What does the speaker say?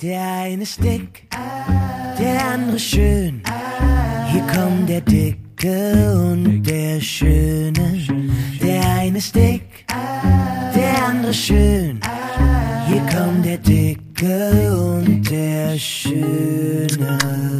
Der eine ist dick, der andere schön. Hier kommt der Dicke und der Schöne. Der eine ist dick, der andere schön. Hier kommt der Dicke und der Schöne.